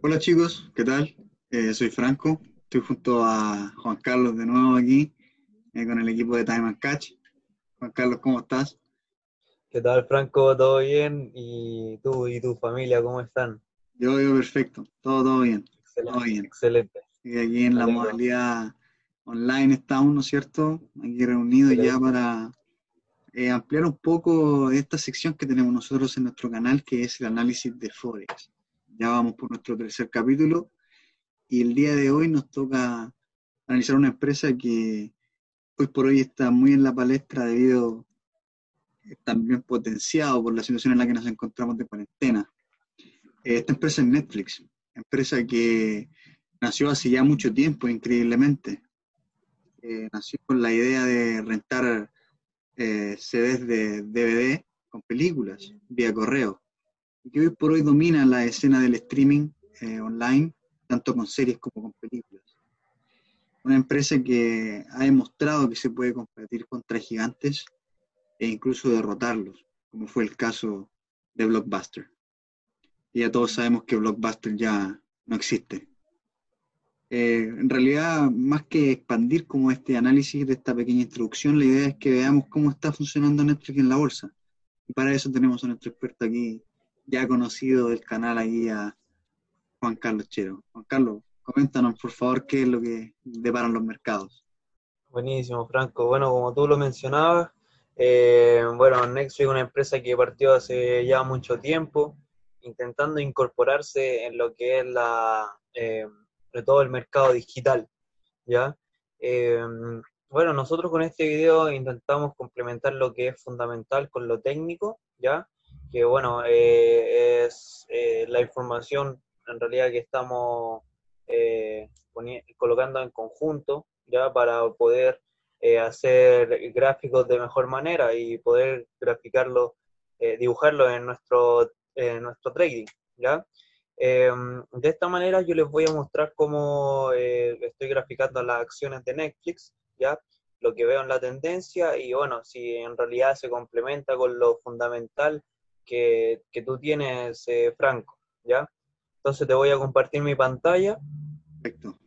Hola chicos, ¿qué tal? Eh, soy Franco, estoy junto a Juan Carlos de nuevo aquí eh, con el equipo de Time and Catch. Juan Carlos, ¿cómo estás? ¿Qué tal, Franco? ¿Todo bien? ¿Y tú y tu familia cómo están? Yo, yo perfecto, todo, todo bien, todo Excelente, bien. excelente. Y aquí en Me la alegro. modalidad online estamos, ¿no es cierto? Aquí reunidos ya Excelente. para eh, ampliar un poco esta sección que tenemos nosotros en nuestro canal, que es el análisis de Forex. Ya vamos por nuestro tercer capítulo y el día de hoy nos toca analizar una empresa que hoy por hoy está muy en la palestra debido eh, también potenciado por la situación en la que nos encontramos de cuarentena. Eh, esta empresa es Netflix, empresa que nació hace ya mucho tiempo, increíblemente. Eh, nació con la idea de rentar eh, CDs de DVD con películas vía correo, que hoy por hoy domina la escena del streaming eh, online, tanto con series como con películas. Una empresa que ha demostrado que se puede competir contra gigantes e incluso derrotarlos, como fue el caso de Blockbuster. Y ya todos sabemos que Blockbuster ya no existe. Eh, en realidad, más que expandir como este análisis de esta pequeña introducción, la idea es que veamos cómo está funcionando Netflix en la bolsa. Y para eso tenemos a nuestro experto aquí, ya conocido del canal, aquí a Juan Carlos Chero. Juan Carlos, coméntanos por favor qué es lo que deparan los mercados. Buenísimo, Franco. Bueno, como tú lo mencionabas, eh, bueno, Netflix es una empresa que partió hace ya mucho tiempo, intentando incorporarse en lo que es la, eh, de todo el mercado digital, ¿ya? Eh, bueno, nosotros con este video intentamos complementar lo que es fundamental con lo técnico, ¿ya? Que bueno, eh, es eh, la información en realidad que estamos eh, colocando en conjunto, ¿ya? Para poder hacer gráficos de mejor manera y poder graficarlo, dibujarlo en nuestro, en nuestro trading, ¿ya? Eh, de esta manera yo les voy a mostrar cómo estoy graficando las acciones de Netflix, ¿ya? Lo que veo en la tendencia y bueno, si en realidad se complementa con lo fundamental que, que tú tienes, eh, Franco, ¿ya? Entonces te voy a compartir mi pantalla Perfecto,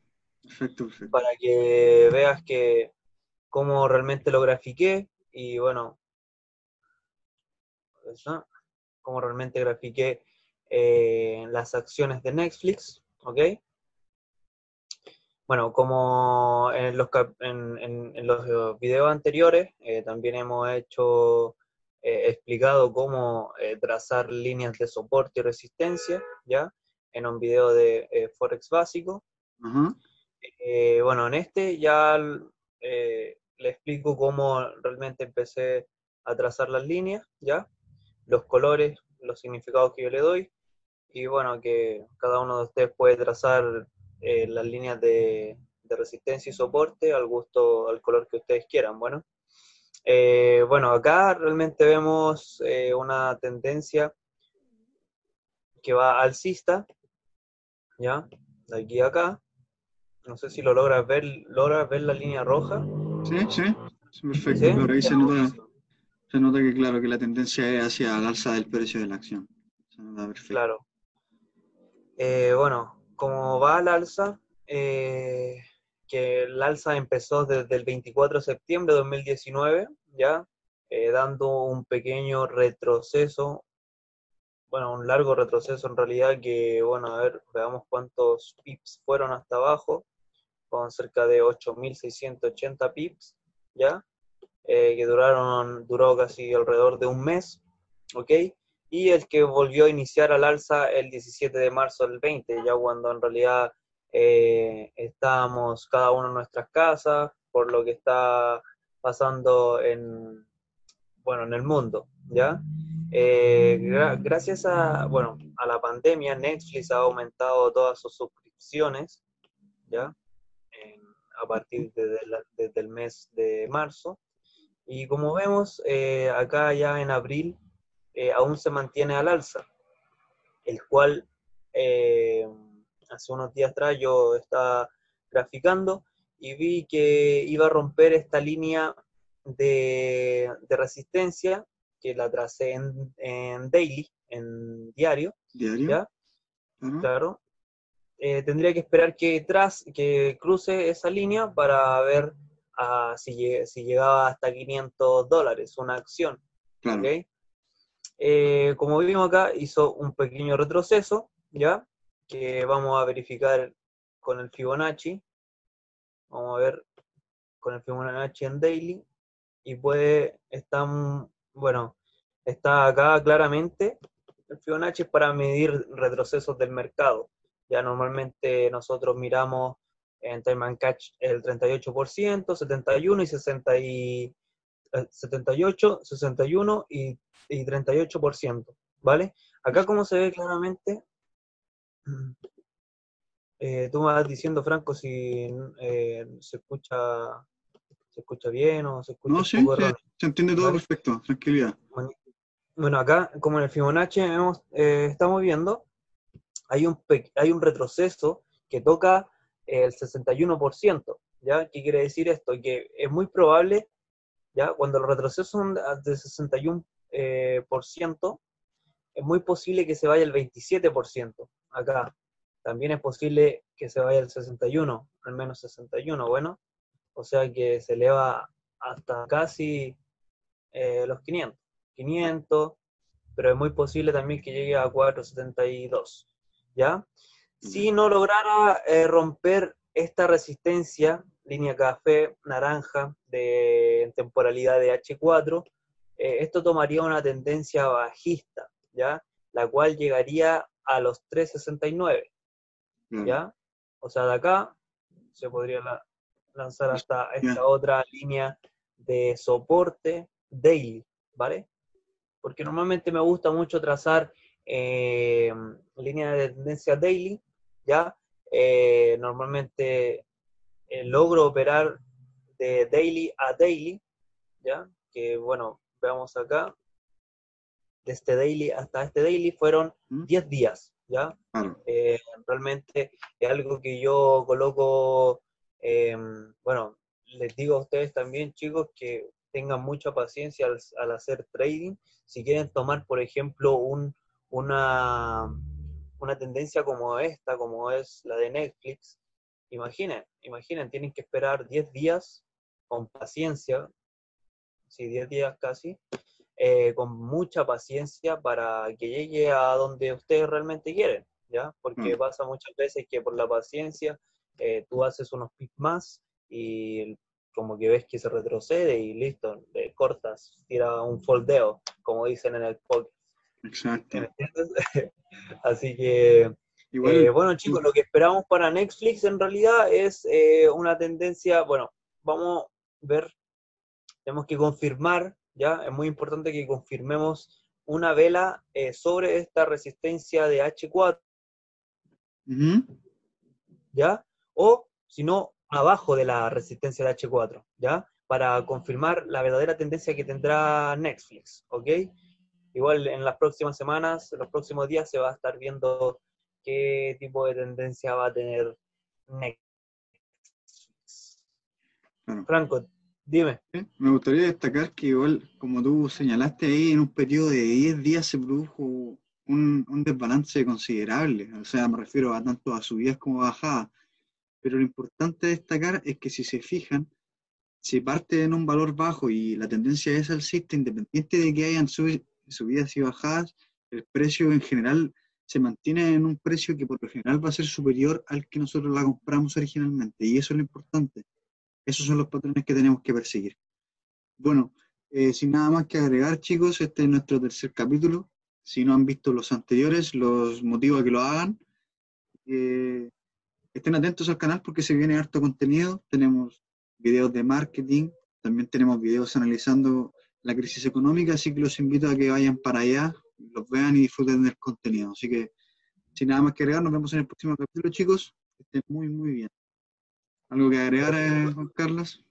perfecto, perfecto. para que veas que cómo realmente lo grafiqué y bueno, eso, cómo realmente grafiqué eh, las acciones de Netflix, ¿ok? Bueno, como en los, en, en- en los videos anteriores, eh, también hemos hecho, eh, explicado cómo eh, trazar líneas de soporte y resistencia, ¿ya? En un video de eh, Forex básico. Ajá, Eh, bueno, en este ya eh, le explico cómo realmente empecé a trazar las líneas, ¿ya? Los colores, los significados que yo le doy, y bueno, que cada uno de ustedes puede trazar eh, las líneas de, de resistencia y soporte al gusto, al color que ustedes quieran. Bueno, Eh, bueno acá realmente vemos eh, una tendencia que va alcista, ¿ya? De aquí a acá. No sé si lo logras ver, logras ver la línea roja, sí, sí, sí, perfecto, ahí se nota, se nota que claro, que la tendencia es hacia el alza del precio de la acción. Se nota perfecto. Claro. Eh, bueno, como va al alza, eh, que el alza empezó desde el 24 de septiembre de 2019, ya, eh, dando un pequeño retroceso, bueno, un largo retroceso en realidad que, bueno, a ver, veamos cuántos pips fueron hasta abajo, con cerca de 8.680 pips, ya, eh, que duraron, duró casi alrededor de un mes, ¿ok? Y el que volvió a iniciar al alza el 17 de marzo del 20, ya cuando en realidad eh, estábamos cada uno en nuestras casas, por lo que está pasando en, bueno, en el mundo, ¿ya? Eh, gra gracias a, bueno, a la pandemia, Netflix ha aumentado todas sus suscripciones, ¿ya? En, a partir de, de la, desde el mes de marzo. Y como vemos, eh, acá ya en abril eh, aún se mantiene al alza, el cual eh, hace unos días atrás yo estaba graficando y vi que iba a romper esta línea de, de resistencia que la tracé en, en, daily, en diario, ¿Diario? ¿ya? Claro. Claro. eh, tendría que esperar que, tras, que cruce esa línea para ver ah, si, si, llegaba hasta 500 dólares una acción. Claro. Eh, como vimos acá, hizo un pequeño retroceso, ¿ya? Que vamos a verificar con el Fibonacci. Vamos a ver con el Fibonacci en daily. Y puede, estar, bueno, está acá claramente. El Fibonacci es para medir retrocesos del mercado. Ya normalmente nosotros miramos en Time and Catch el 38%, 71 y 60 y, 78, 61 y, y 38%, ¿vale? Acá como se ve claramente, eh, tú me vas diciendo, Franco, si eh, se escucha se escucha bien o se escucha No, sí, se entiende todo perfecto, tranquilidad. Bueno, acá, como en el Fibonacci eh, estamos viendo, hay un, hay un retroceso que toca el 61%, ¿ya? ¿Qué quiere decir esto? Que es muy probable ¿ya? Cuando los retrocesos son de 61%, eh, es muy posible que se vaya el 27% acá. También es posible que se vaya el 61, al menos 61, bueno. O sea que se eleva hasta casi eh, los 500. 500, pero es muy posible también que llegue a 472, ¿ya? Si no lograra eh, romper esta resistencia línea café, naranja, de temporalidad de H4, eh, esto tomaría una tendencia bajista, ¿ya? La cual llegaría a los 369, mm. ¿ya? O sea, de acá se podría lanzar hasta esta otra línea de soporte daily, ¿vale? Porque normalmente me gusta mucho trazar eh, línea de tendencia daily, ¿ya? Eh, normalmente eh, logro operar de daily a daily, ¿ya? Que bueno, veamos acá, este daily hasta este daily fueron 10 días, ¿ya? Eh, realmente es algo que yo coloco, em, bueno, les digo a ustedes también, chicos, que tengan mucha paciencia al, hacer trading. Si quieren tomar, por ejemplo, un, una, una tendencia como esta, como es la de Netflix, Imaginen, imaginen, tienen que esperar 10 días con paciencia, sí, 10 días casi, eh, con mucha paciencia para que llegue a donde ustedes realmente quieren, ¿ya? Porque mm. pasa muchas veces que por la paciencia eh, tú haces unos pics más y como que ves que se retrocede y listo, le cortas, tira un foldeo, como dicen en el podcast. Exacto. Así que eh, bueno, chicos, lo que esperamos para Netflix en realidad es eh, una tendencia, bueno, vamos a ver, tenemos que confirmar, ¿ya? Es muy importante que confirmemos una vela eh, sobre esta resistencia de H4, ¿ya? O, si no, abajo de la resistencia de H4, ¿ya? Para confirmar la verdadera tendencia que tendrá Netflix, ¿ok? Igual en las próximas semanas, en los próximos días se va a estar viendo qué tipo de tendencia va a tener Netflix. Franco, dime. Me gustaría destacar que igual, como tú señalaste ahí, en un periodo de 10 días se produjo un, desbalance considerable. O sea, me refiero a tanto a subidas como a bajadas. Pero lo importante destacar es que si se fijan, se parte en un valor bajo y la tendencia es alcista, independiente de que hayan subidas y bajadas, el precio en general se mantiene en un precio que por lo general va a ser superior al que nosotros la compramos originalmente. Y eso es lo importante. Esos son los patrones que tenemos que perseguir. Bueno, eh, sin nada más que agregar, chicos, este es nuestro tercer capítulo. Si no han visto los anteriores, los motivo a que lo hagan. Eh, estén atentos al canal porque se viene harto contenido. Tenemos videos de marketing, también tenemos videos analizando la crisis económica, así que los invito a que vayan para allá, los vean y disfruten del contenido. Así que, sin nada más que agregar, nos vemos en el próximo capítulo, chicos. Estén muy, muy bien. ¿Algo que agregar, eh, Juan Carlos?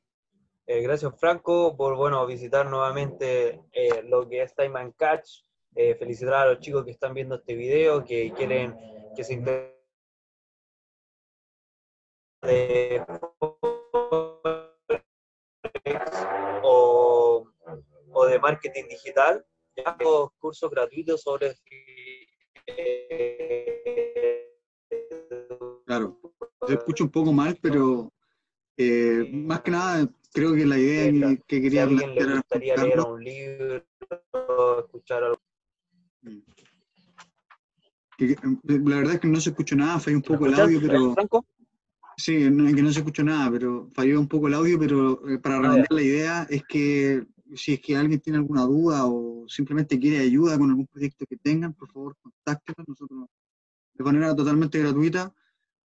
Eh, gracias, Franco, por bueno, visitar nuevamente eh, lo que es Time and Catch. felicitar a los chicos que están viendo este video, que quieren que se o, o de marketing digital hago cursos gratuitos sobre se escucha un poco mal, pero eh, más que nada creo que la idea que, que, quería si a alguien le gustaría leer un libro, escuchar algo. La verdad es que no se escuchó nada, falló un poco el audio, pero... Franco? Sí, no, que no se escuchó nada, pero falló un poco el audio, pero eh, para redondear la idea es que si es que alguien tiene alguna duda o simplemente quiere ayuda con algún proyecto que tengan, por favor, contáctenos. Nosotros, de manera totalmente gratuita,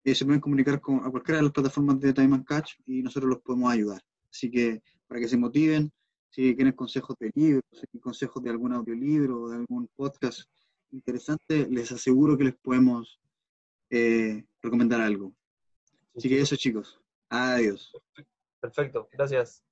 eh, se pueden comunicar con a cualquiera de las plataformas de Time and Catch y nosotros los podemos ayudar. Así que para que se motiven, si quieren consejos de libros, si consejos de algún audiolibro o de algún podcast interesante, les aseguro que les podemos eh, recomendar algo. Así que eso, chicos. Adiós. Perfecto, gracias.